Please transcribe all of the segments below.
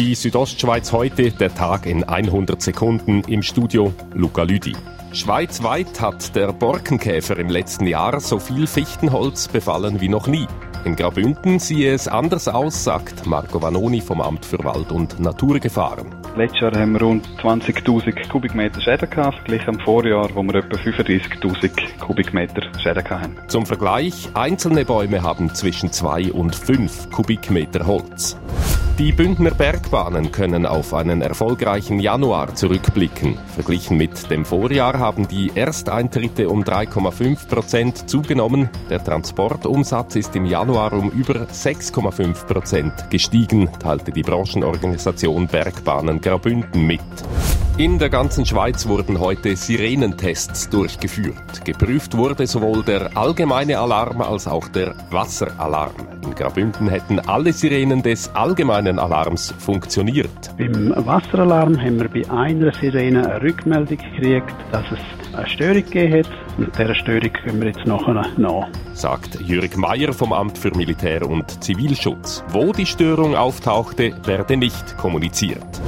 Die Südostschweiz heute, der Tag in 100 Sekunden im Studio Luca Lüdi. Schweizweit hat der Borkenkäfer im letzten Jahr so viel Fichtenholz befallen wie noch nie. In Graubünden siehe es anders aus, sagt Marco Vanoni vom Amt für Wald- und Naturgefahren. Letztes Jahr haben wir rund 20.000 Kubikmeter Schäden gehabt, verglichen am Vorjahr, wo wir etwa 35.000 Kubikmeter Schäden hatten. Zum Vergleich, einzelne Bäume haben zwischen 2 und 5 Kubikmeter Holz. Die Bündner Bergbahnen können auf einen erfolgreichen Januar zurückblicken. Verglichen mit dem Vorjahr haben die Ersteintritte um 3,5 Prozent zugenommen. Der Transportumsatz ist im Januar um über 6,5 Prozent gestiegen, teilte die Branchenorganisation Bergbahnen Graubünden mit. In der ganzen Schweiz wurden heute Sirenentests durchgeführt. Geprüft wurde sowohl der allgemeine Alarm als auch der Wasseralarm. In Graubünden hätten alle Sirenen des allgemeinen Alarms funktioniert. Beim Wasseralarm haben wir bei einer Sirene eine Rückmeldung gekriegt, dass es eine Störung gegeben hat. Und dieser Störung können wir jetzt nachher nach. Sagt Jürg Meier vom Amt für Militär- und Zivilschutz. Wo die Störung auftauchte, werde nicht kommuniziert.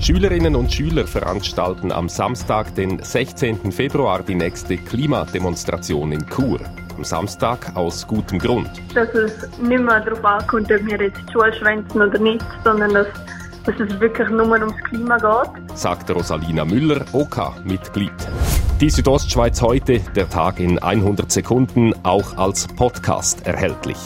Schülerinnen und Schüler veranstalten am Samstag, den 16. Februar, die nächste Klimademonstration in Chur. Am Samstag aus gutem Grund. Dass es nicht mehr darauf ankommt, ob wir jetzt die Schule schwänzen oder nicht, sondern dass, dass es wirklich nur ums Klima geht. Sagt Rosalina Müller, OK-Mitglied. Die Südostschweiz heute, der Tag in 100 Sekunden, auch als Podcast erhältlich.